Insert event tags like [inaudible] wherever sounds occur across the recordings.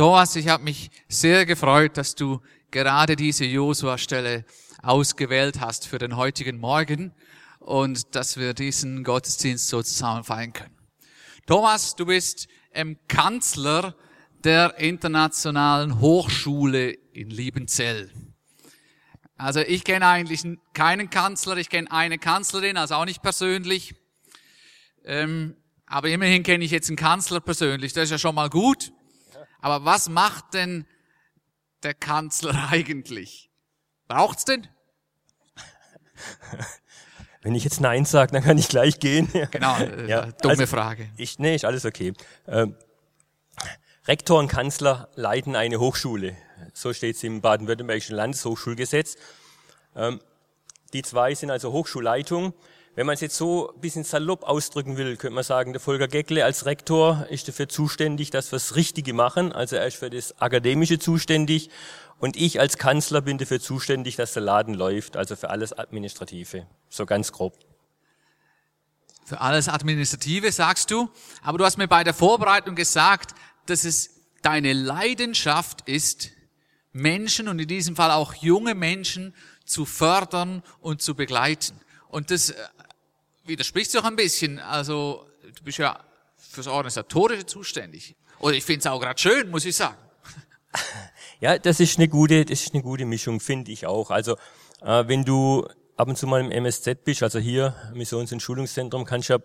Thomas, ich habe mich sehr gefreut, dass du gerade diese Josua-Stelle ausgewählt hast für den heutigen Morgen und dass wir diesen Gottesdienst so zusammen feiern können. Thomas, du bist ähm, Kanzler der Internationalen Hochschule in Liebenzell. Also ich kenne eigentlich keinen Kanzler, ich kenne eine Kanzlerin, also auch nicht persönlich. Ähm, aber immerhin kenne ich jetzt einen Kanzler persönlich, das ist ja schon mal gut. Aber was macht denn der Kanzler [laughs] eigentlich? Braucht's denn? [laughs] Wenn ich jetzt Nein sage, dann kann ich gleich gehen. [laughs] Genau, äh, ja, dumme also, Frage. Ich, nee, ist alles okay. Ähm, Rektor und Kanzler leiten eine Hochschule. So steht es im baden-württembergischen Landeshochschulgesetz. Ähm, die zwei sind also Hochschulleitung wenn man es jetzt so ein bisschen salopp ausdrücken will, könnte man sagen, der Volker Geckle als Rektor ist dafür zuständig, dass wir das Richtige machen. Also er ist für das Akademische zuständig. Und ich als Kanzler bin dafür zuständig, dass der Laden läuft, also für alles Administrative. So ganz grob. Für alles Administrative sagst du. Aber du hast mir bei der Vorbereitung gesagt, dass es deine Leidenschaft ist, Menschen und in diesem Fall auch junge Menschen zu fördern und zu begleiten. Und das widerspricht sich auch ein bisschen. Also du bist ja fürs Organisatorische zuständig. Oder ich finde es auch gerade schön, muss ich sagen. [laughs] Ja, das ist eine gute, das ist eine gute Mischung, finde ich auch. Also äh, wenn du ab und zu mal im MSZ bist, also hier Missions- und Schulungszentrum, kannst du ja,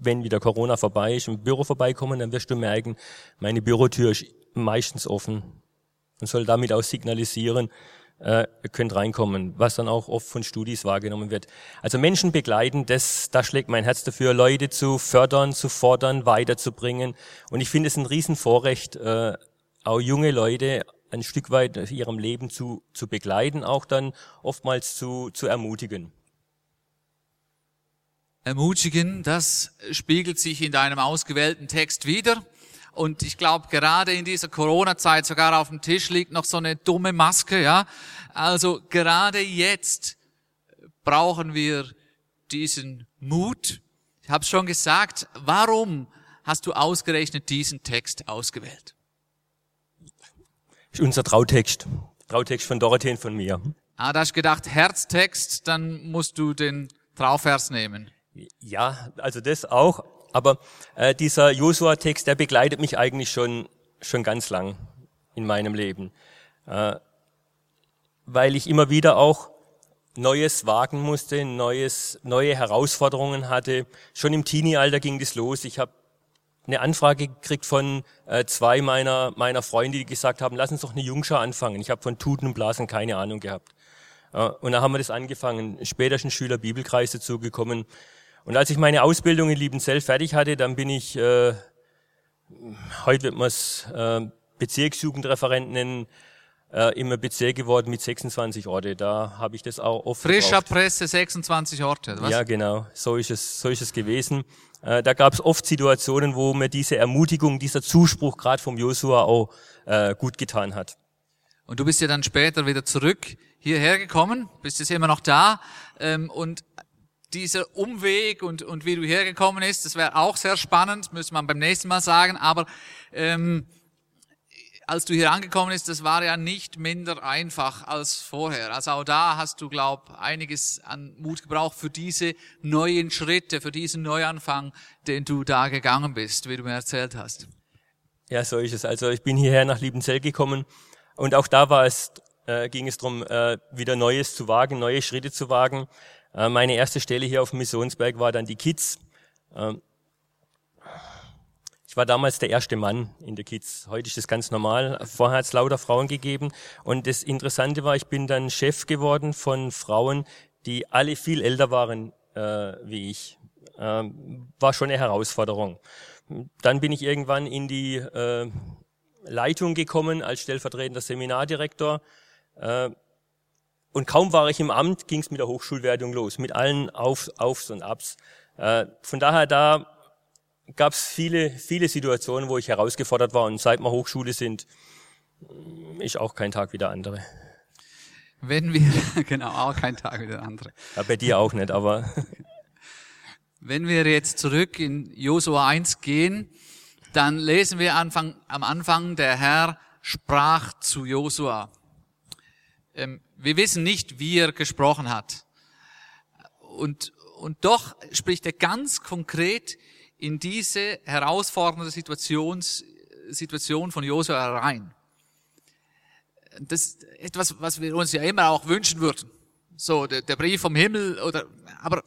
wenn wieder Corona vorbei ist, im Büro vorbeikommen, dann wirst du merken, meine Bürotür ist meistens offen und soll damit auch signalisieren, äh, könnt reinkommen, was dann auch oft von Studis wahrgenommen wird. Also Menschen begleiten, das, da schlägt mein Herz dafür, Leute zu fördern, zu fordern, weiterzubringen. Und ich finde es ein Riesenvorrecht, äh, auch junge Leute ein Stück weit in ihrem Leben zu, zu begleiten, auch dann oftmals zu, zu ermutigen. Ermutigen, das spiegelt sich in deinem ausgewählten Text wieder. Und ich glaube, gerade in dieser Corona-Zeit sogar auf dem Tisch liegt noch so eine dumme Maske, ja. Also gerade jetzt brauchen wir diesen Mut. Ich habe schon gesagt, warum hast du ausgerechnet diesen Text ausgewählt? Ist unser Trautext. Trautext von Dorothee und von mir. Ah, da hast du gedacht, Herztext, dann musst du den Trauvers nehmen. Ja, also das auch. Aber äh, dieser Josua-Text, der begleitet mich eigentlich schon, schon ganz lang in meinem Leben. Äh, weil ich immer wieder auch Neues wagen musste, Neues, neue Herausforderungen hatte. Schon im Teenie-Alter ging das los. Ich habe eine Anfrage gekriegt von äh, zwei meiner, meiner Freunde, die gesagt haben, lass uns doch eine Jungschar anfangen. Ich habe von Tuten und Blasen keine Ahnung gehabt. Äh, und da haben wir das angefangen. Später ist ein Schüler Bibelkreis dazugekommen. Und als ich meine Ausbildung in Liebenzell fertig hatte, dann bin ich, äh, heute wird man es äh, Bezirksjugendreferent nennen, äh, immer Bezirk geworden mit 26 Orte. Da habe ich das auch oft Frischer gebraucht. Presse 26 Orte, was? Ja, genau. So ist es, so ist es gewesen. Äh, da gab es oft Situationen, wo mir diese Ermutigung, dieser Zuspruch gerade vom Josua auch äh, gut getan hat. Und du bist ja dann später wieder zurück hierher gekommen, bist jetzt immer noch da ähm, und dieser Umweg und, und wie du hergekommen bist, das wäre auch sehr spannend, müsste man beim nächsten Mal sagen, aber ähm, als du hier angekommen bist, das war ja nicht minder einfach als vorher. Also auch da hast du, glaub, einiges an Mut gebraucht für diese neuen Schritte, für diesen Neuanfang, den du da gegangen bist, wie du mir erzählt hast. Ja, so ist es. Also ich bin hierher nach Liebenzell gekommen und auch da war es, äh, ging es darum, äh, wieder Neues zu wagen, neue Schritte zu wagen. Äh, meine erste Stelle hier auf dem Missionsberg war dann die Kids. Ähm, ich war damals der erste Mann in der Kids. Heute ist das ganz normal. Vorher hat es lauter Frauen gegeben. Und das Interessante war, ich bin dann Chef geworden von Frauen, die alle viel älter waren äh, wie ich. Ähm, war schon eine Herausforderung. Dann bin ich irgendwann in die äh, Leitung gekommen als stellvertretender Seminardirektor. Äh, und kaum war ich im Amt, ging es mit der Hochschulwertung los, mit allen Auf, Aufs und Abs. Äh, von daher, da gab es viele, viele Situationen, wo ich herausgefordert war. Und seit wir Hochschule sind, ist auch kein Tag wie der andere. Wenn wir, [laughs] genau, auch kein Tag wie der andere. Ja, bei dir auch nicht, aber. [laughs] Wenn wir jetzt zurück in Josua 1 gehen, dann lesen wir Anfang, am Anfang, der Herr sprach zu Josua. Ähm, wir wissen nicht, wie er gesprochen hat. Und, und doch spricht er ganz konkret in diese herausfordernde Situations, Situation von Josua rein. Das ist etwas, was wir uns ja immer auch wünschen würden. So, der, der Brief vom Himmel oder, aber,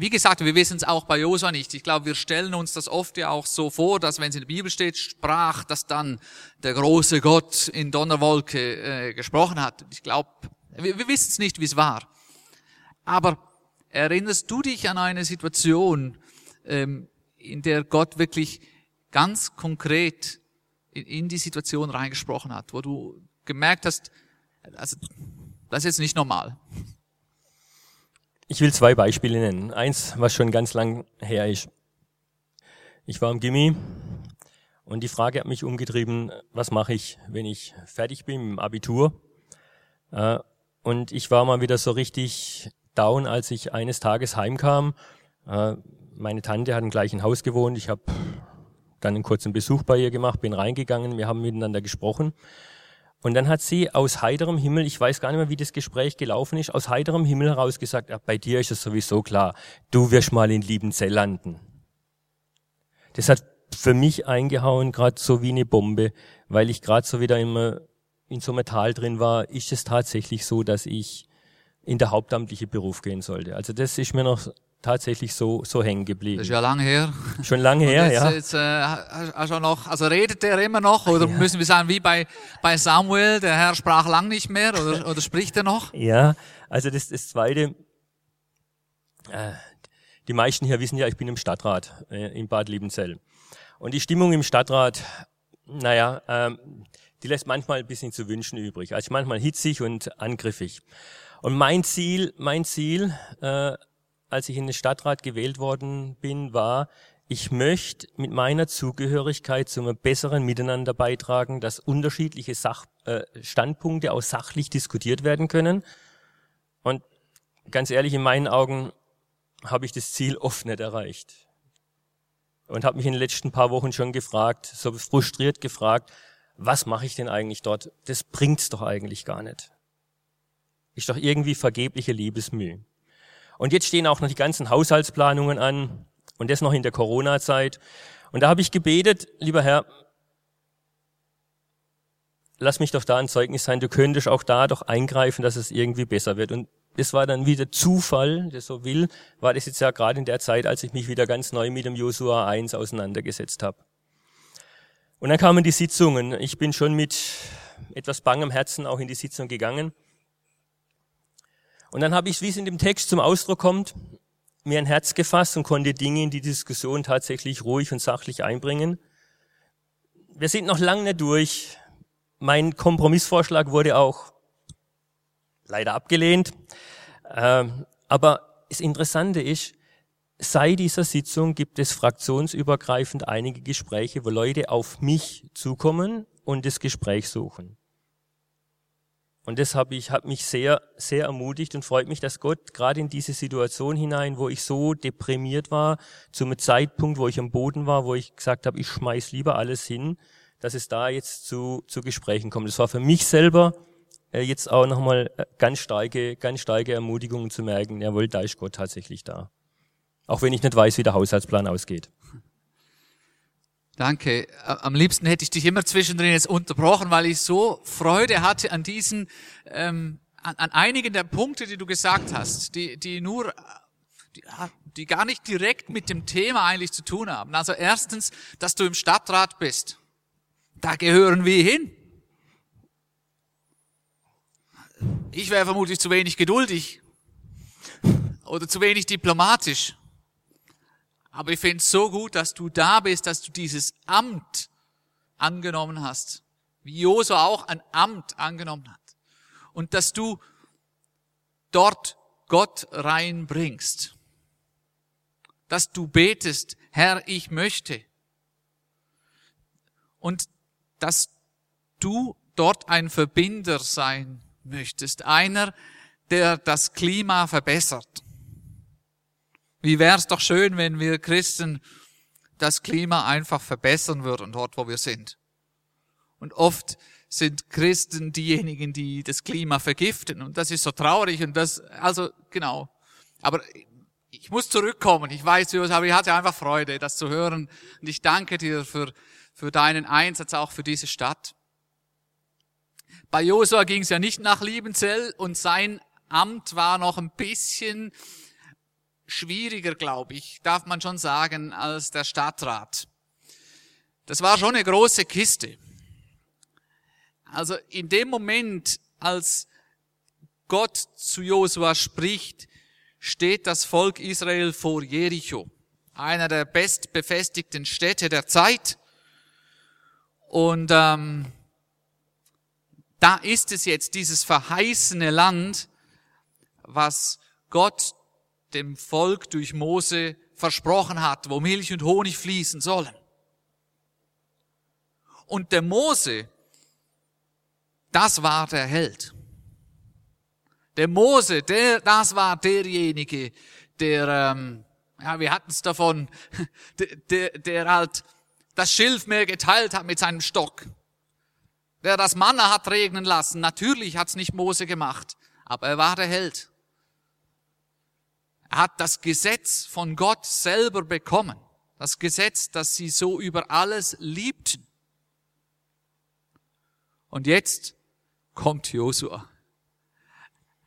wie gesagt, wir wissen es auch bei Josua nicht. Ich glaube, wir stellen uns das oft ja auch so vor, dass wenn es in der Bibel steht, sprach, dass dann der große Gott in Donnerwolke äh, gesprochen hat. Ich glaube, wir, wir wissen es nicht, wie es war. Aber erinnerst du dich an eine Situation, ähm, in der Gott wirklich ganz konkret in, in die Situation reingesprochen hat, wo du gemerkt hast, also das ist jetzt nicht normal. Ich will zwei Beispiele nennen. Eins, was schon ganz lang her ist. Ich war im Gimmi und die Frage hat mich umgetrieben, was mache ich, wenn ich fertig bin im Abitur? Äh, und ich war mal wieder so richtig down, als ich eines Tages heimkam. Äh, meine Tante hat im gleichen Haus gewohnt. Ich habe dann einen kurzen Besuch bei ihr gemacht, bin reingegangen, wir haben miteinander gesprochen. Und dann hat sie aus heiterem Himmel, ich weiß gar nicht mehr, wie das Gespräch gelaufen ist, aus heiterem Himmel heraus gesagt, ach, bei dir ist es sowieso klar, du wirst mal in Liebenzell landen. Das hat für mich eingehauen, gerade so wie eine Bombe, weil ich gerade so wieder immer in so einem Tal drin war, ist es tatsächlich so, dass ich in der hauptamtliche Beruf gehen sollte. Also das ist mir noch tatsächlich so, so hängen geblieben. Das ist ja lange her. Schon lange her, jetzt, ja. Jetzt, äh, du noch, also redet der immer noch oder ja. müssen wir sagen, wie bei, bei Samuel, der Herr sprach lang nicht mehr oder, [laughs] oder spricht er noch? Ja, also das, das Zweite, äh, die meisten hier wissen ja, ich bin im Stadtrat äh, in Bad Liebenzell. Und die Stimmung im Stadtrat, naja, ähm, die lässt manchmal ein bisschen zu wünschen übrig. Also manchmal hitzig und angriffig. Und mein Ziel, mein Ziel äh, als ich in den Stadtrat gewählt worden bin, war, ich möchte mit meiner Zugehörigkeit zu einem besseren Miteinander beitragen, dass unterschiedliche Sach äh, Standpunkte auch sachlich diskutiert werden können. Und ganz ehrlich, in meinen Augen habe ich das Ziel oft nicht erreicht. Und habe mich in den letzten paar Wochen schon gefragt, so frustriert gefragt, was mache ich denn eigentlich dort? Das bringt's doch eigentlich gar nicht. Ist doch irgendwie vergebliche Liebesmühe. Und jetzt stehen auch noch die ganzen Haushaltsplanungen an und das noch in der Corona-Zeit. Und da habe ich gebetet, lieber Herr, lass mich doch da ein Zeugnis sein, du könntest auch da doch eingreifen, dass es irgendwie besser wird. Und das war dann wieder Zufall, der so will, war das jetzt ja gerade in der Zeit, als ich mich wieder ganz neu mit dem Josua 1 auseinandergesetzt habe. Und dann kamen die Sitzungen. Ich bin schon mit etwas bangem Herzen auch in die Sitzung gegangen. Und dann habe ich, wie es in dem Text zum Ausdruck kommt, mir ein Herz gefasst und konnte Dinge in die Diskussion tatsächlich ruhig und sachlich einbringen. Wir sind noch lange nicht durch. Mein Kompromissvorschlag wurde auch leider abgelehnt. Ähm, aber das Interessante ist, seit dieser Sitzung gibt es fraktionsübergreifend einige Gespräche, wo Leute auf mich zukommen und das Gespräch suchen. Und das habe ich, hat mich sehr, sehr ermutigt und freut mich, dass Gott gerade in diese Situation hinein, wo ich so deprimiert war, zum Zeitpunkt, wo ich am Boden war, wo ich gesagt habe, ich schmeiß lieber alles hin, dass es da jetzt zu, zu Gesprächen kommt. Das war für mich selber äh, jetzt auch nochmal äh, ganz starke, ganz starke Ermutigung zu merken, jawohl, da ist Gott tatsächlich da. Auch wenn ich nicht weiß, wie der Haushaltsplan ausgeht. Danke. Am liebsten hätte ich dich immer zwischendrin jetzt unterbrochen, weil ich so Freude hatte an diesen, ähm, an, an einigen der Punkte, die du gesagt hast, die, die nur, die, die gar nicht direkt mit dem Thema eigentlich zu tun haben. Also erstens, dass du im Stadtrat bist. Da gehören wir hin. Ich wäre vermutlich zu wenig geduldig oder zu wenig diplomatisch. Aber ich finde es so gut, dass du da bist, dass du dieses Amt angenommen hast. Wie Josu auch ein Amt angenommen hat. Und dass du dort Gott reinbringst. Dass du betest, Herr, ich möchte. Und dass du dort ein Verbinder sein möchtest. Einer, der das Klima verbessert. Wie wäre es doch schön, wenn wir Christen das Klima einfach verbessern würden, dort wo wir sind. Und oft sind Christen diejenigen, die das Klima vergiften. Und das ist so traurig. Und das, also, genau. Aber ich muss zurückkommen. Ich weiß, aber ich hatte einfach Freude, das zu hören. Und ich danke dir für, für deinen Einsatz auch für diese Stadt. Bei Josua ging es ja nicht nach Liebenzell und sein Amt war noch ein bisschen schwieriger, glaube ich, darf man schon sagen, als der Stadtrat. Das war schon eine große Kiste. Also in dem Moment, als Gott zu Josua spricht, steht das Volk Israel vor Jericho, einer der bestbefestigten Städte der Zeit. Und ähm, da ist es jetzt dieses verheißene Land, was Gott dem Volk durch Mose versprochen hat, wo Milch und Honig fließen sollen. Und der Mose, das war der Held. Der Mose, der, das war derjenige, der, ähm, ja, wir hatten es davon, [laughs] der, der, der halt das Schilfmeer geteilt hat mit seinem Stock. Der das Manna hat regnen lassen. Natürlich hat's nicht Mose gemacht, aber er war der Held. Er hat das Gesetz von Gott selber bekommen. Das Gesetz, das sie so über alles liebten. Und jetzt kommt Josua.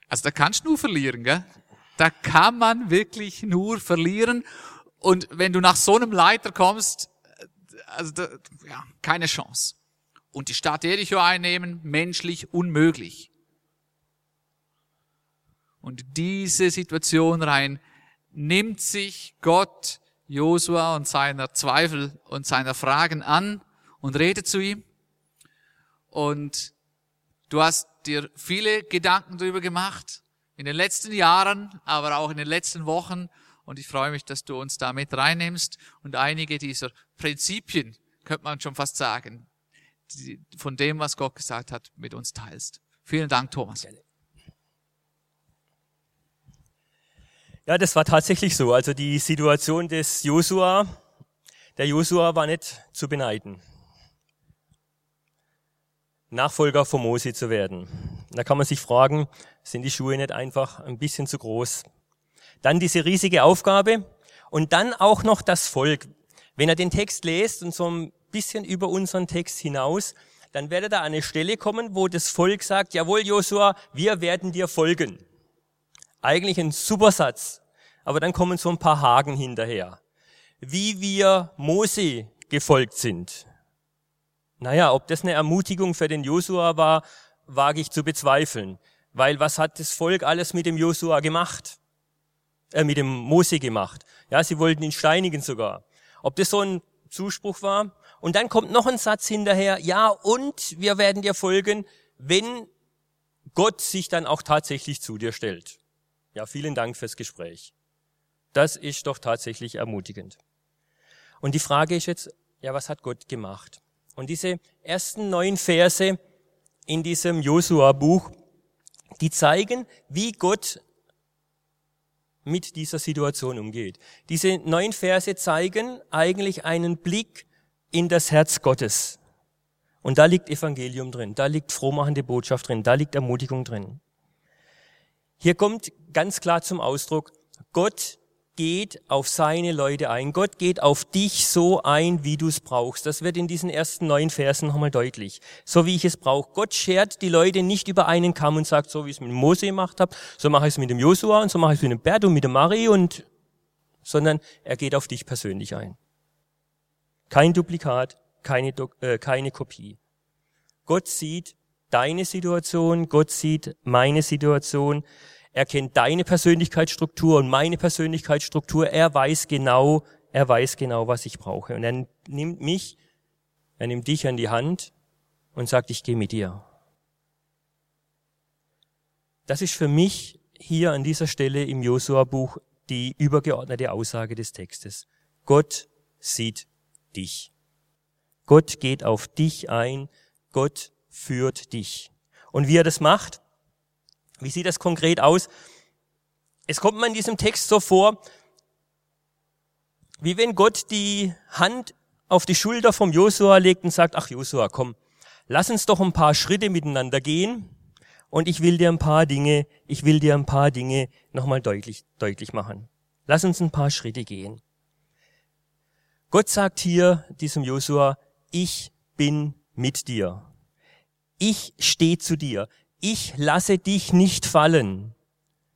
Also da kannst du nur verlieren, gell? Da kann man wirklich nur verlieren. Und wenn du nach so einem Leiter kommst, also da, ja, keine Chance. Und die Stadt Jericho einnehmen, menschlich unmöglich. Und diese Situation rein nimmt sich Gott Josua und seiner Zweifel und seiner Fragen an und redet zu ihm. Und du hast dir viele Gedanken darüber gemacht, in den letzten Jahren, aber auch in den letzten Wochen. Und ich freue mich, dass du uns da mit reinnimmst und einige dieser Prinzipien, könnte man schon fast sagen, von dem, was Gott gesagt hat, mit uns teilst. Vielen Dank, Thomas. Ja, das war tatsächlich so. Also die Situation des Josua, der Josua war nicht zu beneiden. Nachfolger von Mose zu werden. Da kann man sich fragen, sind die Schuhe nicht einfach ein bisschen zu groß? Dann diese riesige Aufgabe und dann auch noch das Volk. Wenn er den Text lest und so ein bisschen über unseren Text hinaus, dann werde da eine Stelle kommen, wo das Volk sagt, jawohl, Josua, wir werden dir folgen. Eigentlich ein super Satz. Aber dann kommen so ein paar Haken hinterher. Wie wir Mose gefolgt sind. Naja, ob das eine Ermutigung für den Josua war, wage ich zu bezweifeln. Weil was hat das Volk alles mit dem Josua gemacht? Äh, mit dem Mose gemacht. Ja, sie wollten ihn steinigen sogar. Ob das so ein Zuspruch war? Und dann kommt noch ein Satz hinterher. Ja, und wir werden dir folgen, wenn Gott sich dann auch tatsächlich zu dir stellt. Ja, vielen Dank fürs Gespräch. Das ist doch tatsächlich ermutigend. Und die Frage ist jetzt, ja, was hat Gott gemacht? Und diese ersten neun Verse in diesem Josua-Buch, die zeigen, wie Gott mit dieser Situation umgeht. Diese neun Verse zeigen eigentlich einen Blick in das Herz Gottes. Und da liegt Evangelium drin, da liegt frohmachende Botschaft drin, da liegt Ermutigung drin. Hier kommt ganz klar zum Ausdruck, Gott geht auf seine Leute ein. Gott geht auf dich so ein, wie du es brauchst. Das wird in diesen ersten neun Versen nochmal deutlich. So wie ich es brauche. Gott schert die Leute nicht über einen Kamm und sagt, so wie ich es mit Mose gemacht habe, so mache ich es mit dem Josua und so mache ich es mit dem Bert und mit dem Marie und, sondern er geht auf dich persönlich ein. Kein Duplikat, keine, äh, keine Kopie. Gott sieht deine Situation, Gott sieht meine Situation. Er kennt deine Persönlichkeitsstruktur und meine Persönlichkeitsstruktur. Er weiß genau, er weiß genau, was ich brauche. Und er nimmt mich, er nimmt dich an die Hand und sagt, ich gehe mit dir. Das ist für mich hier an dieser Stelle im Josua-Buch die übergeordnete Aussage des Textes. Gott sieht dich. Gott geht auf dich ein. Gott führt dich. Und wie er das macht, wie sieht das konkret aus? Es kommt mir in diesem Text so vor, wie wenn Gott die Hand auf die Schulter vom Josua legt und sagt, ach Josua, komm, lass uns doch ein paar Schritte miteinander gehen und ich will dir ein paar Dinge, ich will dir ein paar Dinge nochmal deutlich, deutlich machen. Lass uns ein paar Schritte gehen. Gott sagt hier diesem Josua, ich bin mit dir. Ich stehe zu dir. Ich lasse dich nicht fallen.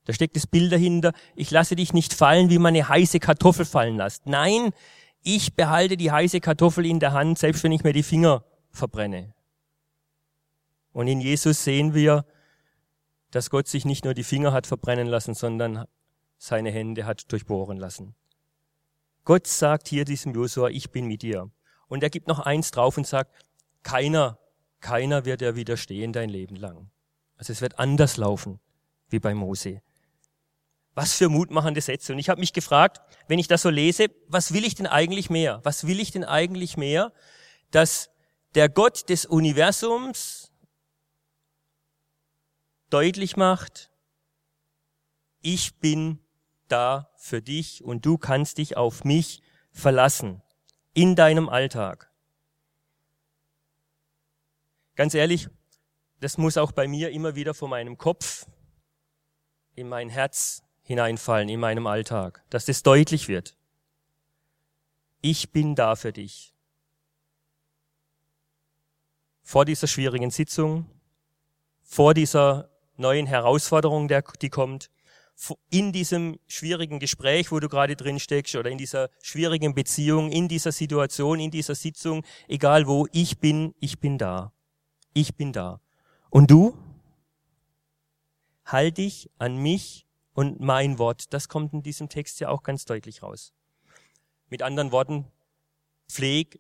Da steckt das Bild dahinter. Ich lasse dich nicht fallen, wie man eine heiße Kartoffel fallen lässt. Nein, ich behalte die heiße Kartoffel in der Hand, selbst wenn ich mir die Finger verbrenne. Und in Jesus sehen wir, dass Gott sich nicht nur die Finger hat verbrennen lassen, sondern seine Hände hat durchbohren lassen. Gott sagt hier diesem Josua, ich bin mit dir. Und er gibt noch eins drauf und sagt, keiner, keiner wird dir widerstehen dein Leben lang. Also es wird anders laufen wie bei Mose. Was für mutmachende Sätze. Und ich habe mich gefragt, wenn ich das so lese, was will ich denn eigentlich mehr? Was will ich denn eigentlich mehr? Dass der Gott des Universums deutlich macht, ich bin da für dich und du kannst dich auf mich verlassen in deinem Alltag. Ganz ehrlich, das muss auch bei mir immer wieder vor meinem Kopf in mein Herz hineinfallen, in meinem Alltag, dass das deutlich wird. Ich bin da für dich. Vor dieser schwierigen Sitzung, vor dieser neuen Herausforderung, die kommt, in diesem schwierigen Gespräch, wo du gerade drin steckst, oder in dieser schwierigen Beziehung, in dieser Situation, in dieser Sitzung, egal wo, ich bin, ich bin da. Ich bin da. Und du? Halt dich an mich und mein Wort. Das kommt in diesem Text ja auch ganz deutlich raus. Mit anderen Worten, pfleg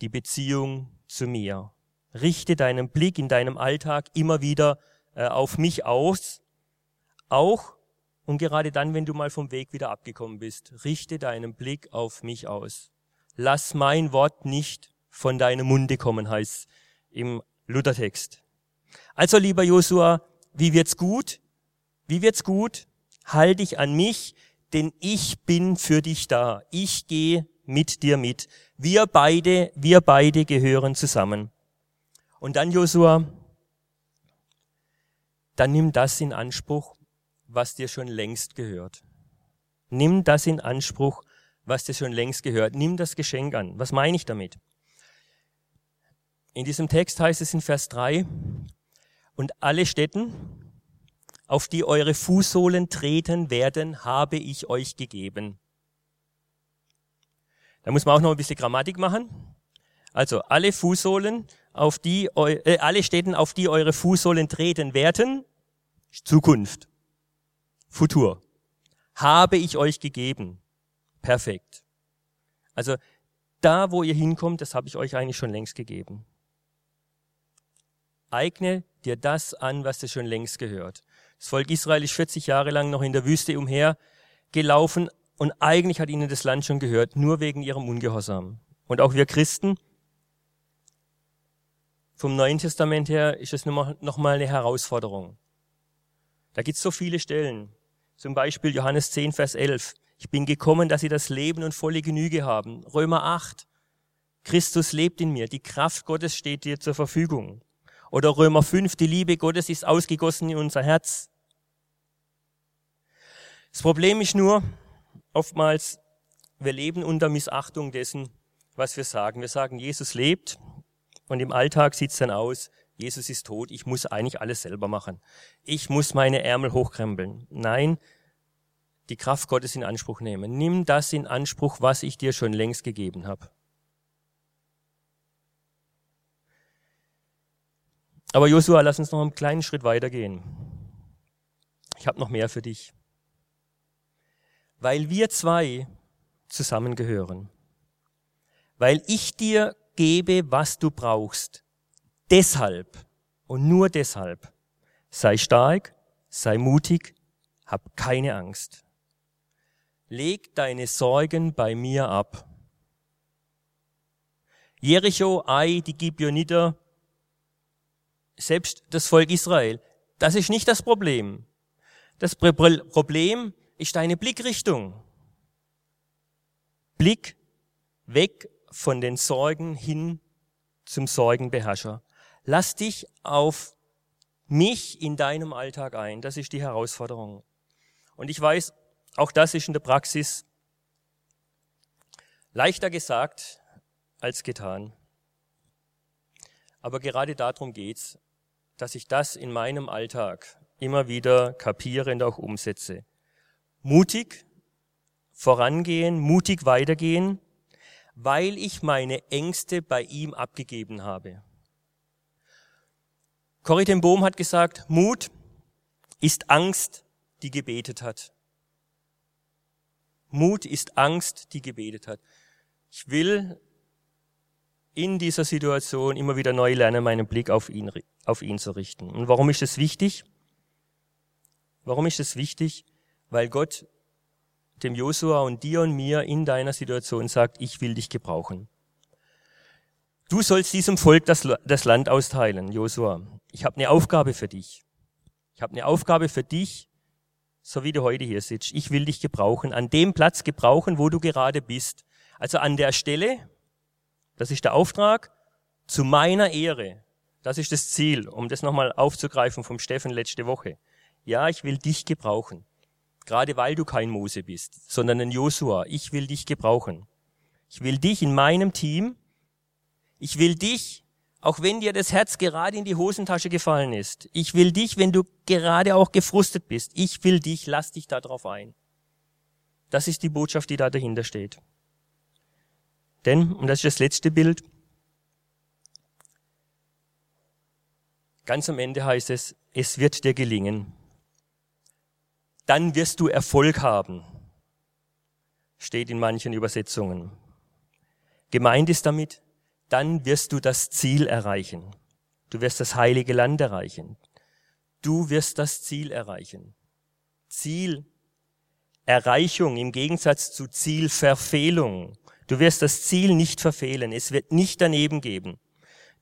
die Beziehung zu mir. Richte deinen Blick in deinem Alltag immer wieder äh, auf mich aus, auch und gerade dann, wenn du mal vom Weg wieder abgekommen bist, richte deinen Blick auf mich aus. Lass mein Wort nicht von deinem Munde kommen, heißt im Luthertext. Also, lieber Josua, wie wird's gut? Wie wird's gut? Halt dich an mich, denn ich bin für dich da. Ich gehe mit dir mit. Wir beide, wir beide gehören zusammen. Und dann, Josua, dann nimm das in Anspruch, was dir schon längst gehört. Nimm das in Anspruch, was dir schon längst gehört. Nimm das Geschenk an. Was meine ich damit? In diesem Text heißt es in Vers 3, und alle Städten, auf die eure Fußsohlen treten werden, habe ich euch gegeben. Da muss man auch noch ein bisschen Grammatik machen. Also alle Fußsohlen, auf die, äh, alle Städten, auf die eure Fußsohlen treten werden, Zukunft. Futur. Habe ich euch gegeben. Perfekt. Also da, wo ihr hinkommt, das habe ich euch eigentlich schon längst gegeben. Eigne dir das an, was dir schon längst gehört. Das Volk Israel ist 40 Jahre lang noch in der Wüste umhergelaufen und eigentlich hat ihnen das Land schon gehört, nur wegen ihrem Ungehorsam. Und auch wir Christen, vom Neuen Testament her ist es nochmal eine Herausforderung. Da gibt es so viele Stellen. Zum Beispiel Johannes 10, Vers 11. Ich bin gekommen, dass sie das Leben und volle Genüge haben. Römer 8. Christus lebt in mir. Die Kraft Gottes steht dir zur Verfügung. Oder Römer 5. Die Liebe Gottes ist ausgegossen in unser Herz. Das Problem ist nur, oftmals, wir leben unter Missachtung dessen, was wir sagen. Wir sagen, Jesus lebt und im Alltag sieht es dann aus, Jesus ist tot, ich muss eigentlich alles selber machen. Ich muss meine Ärmel hochkrempeln. Nein, die Kraft Gottes in Anspruch nehmen. Nimm das in Anspruch, was ich dir schon längst gegeben habe. Aber Josua, lass uns noch einen kleinen Schritt weitergehen. Ich habe noch mehr für dich. Weil wir zwei zusammengehören. Weil ich dir gebe, was du brauchst. Deshalb und nur deshalb sei stark, sei mutig, hab keine Angst. Leg deine Sorgen bei mir ab. Jericho, Ai, die Gibeoniter, selbst das Volk Israel, das ist nicht das Problem. Das Problem ist deine Blickrichtung. Blick weg von den Sorgen hin zum Sorgenbeherrscher. Lass dich auf mich in deinem Alltag ein. Das ist die Herausforderung. Und ich weiß, auch das ist in der Praxis leichter gesagt als getan. Aber gerade darum geht's, dass ich das in meinem Alltag immer wieder kapiere und auch umsetze. Mutig vorangehen, mutig weitergehen, weil ich meine Ängste bei ihm abgegeben habe. Corrie ten Bohm hat gesagt, Mut ist Angst, die gebetet hat. Mut ist Angst, die gebetet hat. Ich will in dieser Situation immer wieder neu lernen, meinen Blick auf ihn, auf ihn zu richten. Und warum ist es wichtig? Warum ist es wichtig? Weil Gott dem Josua und dir und mir in deiner Situation sagt, ich will dich gebrauchen. Du sollst diesem Volk das, das Land austeilen, Josua. Ich habe eine Aufgabe für dich. Ich habe eine Aufgabe für dich, so wie du heute hier sitzt. Ich will dich gebrauchen, an dem Platz gebrauchen, wo du gerade bist. Also an der Stelle, das ist der Auftrag, zu meiner Ehre. Das ist das Ziel, um das nochmal aufzugreifen vom Steffen letzte Woche. Ja, ich will dich gebrauchen. Gerade weil du kein Mose bist, sondern ein Josua. Ich will dich gebrauchen. Ich will dich in meinem Team. Ich will dich, auch wenn dir das Herz gerade in die Hosentasche gefallen ist. Ich will dich, wenn du gerade auch gefrustet bist. Ich will dich, lass dich da drauf ein. Das ist die Botschaft, die da dahinter steht. Denn, und das ist das letzte Bild, ganz am Ende heißt es, es wird dir gelingen dann wirst du Erfolg haben. Steht in manchen Übersetzungen. Gemeint ist damit, dann wirst du das Ziel erreichen. Du wirst das heilige Land erreichen. Du wirst das Ziel erreichen. Ziel Erreichung im Gegensatz zu Zielverfehlung. Du wirst das Ziel nicht verfehlen. Es wird nicht daneben geben.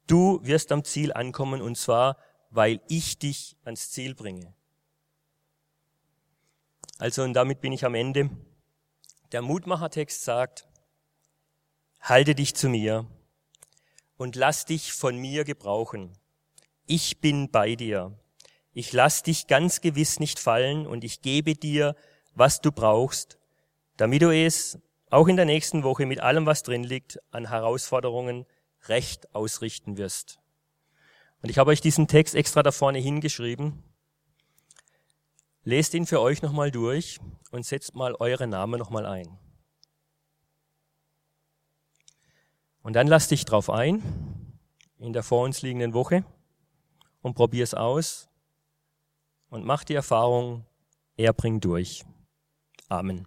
Du wirst am Ziel ankommen und zwar, weil ich dich ans Ziel bringe. Also, und damit bin ich am Ende. Der Mutmachertext sagt, halte dich zu mir und lass dich von mir gebrauchen. Ich bin bei dir. Ich lass dich ganz gewiss nicht fallen und ich gebe dir, was du brauchst, damit du es auch in der nächsten Woche mit allem, was drin liegt, an Herausforderungen recht ausrichten wirst. Und ich habe euch diesen Text extra da vorne hingeschrieben, Lest ihn für euch nochmal durch und setzt mal eure Namen nochmal ein. Und dann lass dich drauf ein in der vor uns liegenden Woche und probier es aus und mach die Erfahrung, er bringt durch. Amen.